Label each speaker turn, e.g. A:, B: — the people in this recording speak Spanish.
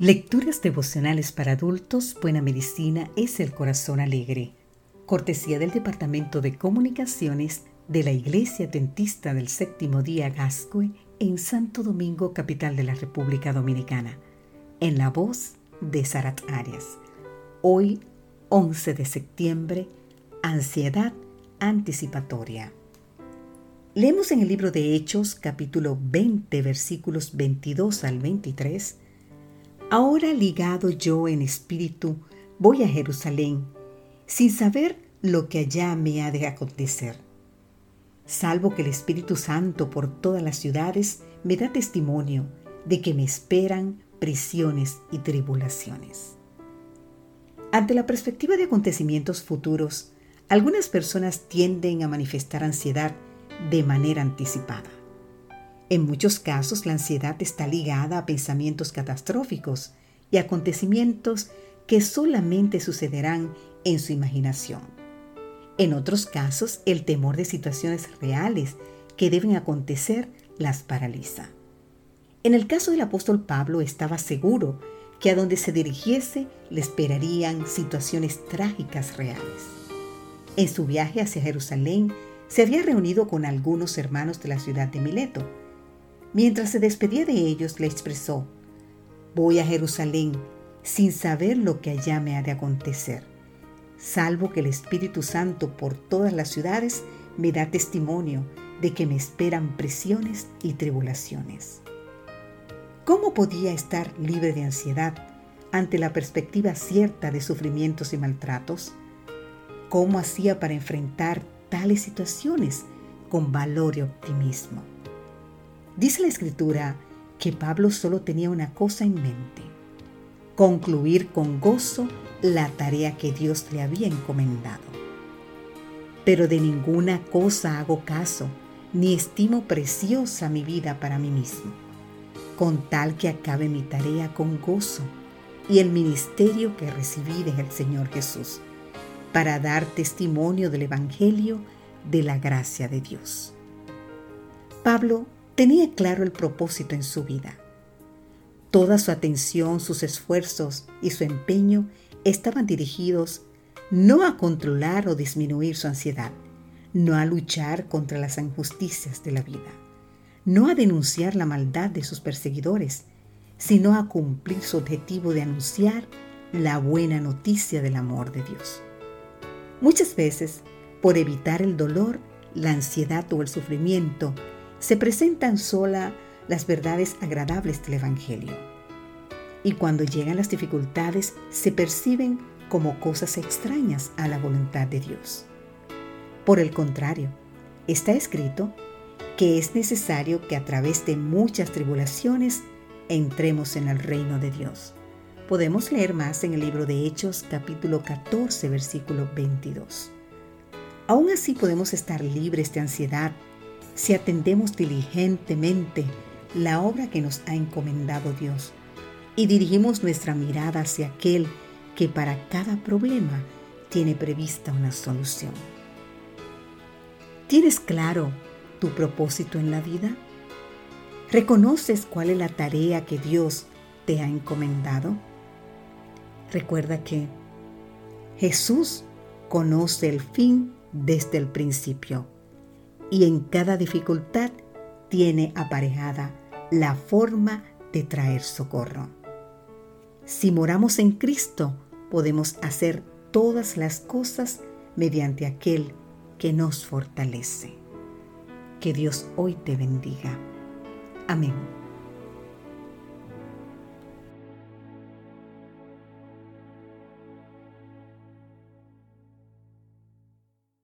A: Lecturas devocionales para adultos, Buena Medicina es el Corazón Alegre. Cortesía del Departamento de Comunicaciones de la Iglesia Dentista del Séptimo Día Gascue en Santo Domingo, capital de la República Dominicana. En la voz de Sarat Arias. Hoy, 11 de septiembre, Ansiedad anticipatoria. Leemos en el libro de Hechos, capítulo 20, versículos 22 al 23 Ahora ligado yo en espíritu, voy a Jerusalén, sin saber lo que allá me ha de acontecer. Salvo que el Espíritu Santo por todas las ciudades me da testimonio de que me esperan prisiones y tribulaciones. Ante la perspectiva de acontecimientos futuros, algunas personas tienden a manifestar ansiedad de manera anticipada. En muchos casos la ansiedad está ligada a pensamientos catastróficos y acontecimientos que solamente sucederán en su imaginación. En otros casos, el temor de situaciones reales que deben acontecer las paraliza. En el caso del apóstol Pablo estaba seguro que a donde se dirigiese le esperarían situaciones trágicas reales. En su viaje hacia Jerusalén se había reunido con algunos hermanos de la ciudad de Mileto, Mientras se despedía de ellos, le expresó, Voy a Jerusalén sin saber lo que allá me ha de acontecer, salvo que el Espíritu Santo por todas las ciudades me da testimonio de que me esperan presiones y tribulaciones. ¿Cómo podía estar libre de ansiedad ante la perspectiva cierta de sufrimientos y maltratos? ¿Cómo hacía para enfrentar tales situaciones con valor y optimismo? Dice la escritura que Pablo solo tenía una cosa en mente, concluir con gozo la tarea que Dios le había encomendado. Pero de ninguna cosa hago caso, ni estimo preciosa mi vida para mí mismo, con tal que acabe mi tarea con gozo y el ministerio que recibí del Señor Jesús, para dar testimonio del Evangelio de la gracia de Dios. Pablo tenía claro el propósito en su vida. Toda su atención, sus esfuerzos y su empeño estaban dirigidos no a controlar o disminuir su ansiedad, no a luchar contra las injusticias de la vida, no a denunciar la maldad de sus perseguidores, sino a cumplir su objetivo de anunciar la buena noticia del amor de Dios. Muchas veces, por evitar el dolor, la ansiedad o el sufrimiento, se presentan sola las verdades agradables del Evangelio. Y cuando llegan las dificultades, se perciben como cosas extrañas a la voluntad de Dios. Por el contrario, está escrito que es necesario que a través de muchas tribulaciones entremos en el reino de Dios. Podemos leer más en el libro de Hechos capítulo 14 versículo 22. Aún así podemos estar libres de ansiedad si atendemos diligentemente la obra que nos ha encomendado Dios y dirigimos nuestra mirada hacia aquel que para cada problema tiene prevista una solución. ¿Tienes claro tu propósito en la vida? ¿Reconoces cuál es la tarea que Dios te ha encomendado? Recuerda que Jesús conoce el fin desde el principio y en cada dificultad tiene aparejada la forma de traer socorro. Si moramos en Cristo, podemos hacer todas las cosas mediante aquel que nos fortalece. Que Dios hoy te bendiga. Amén.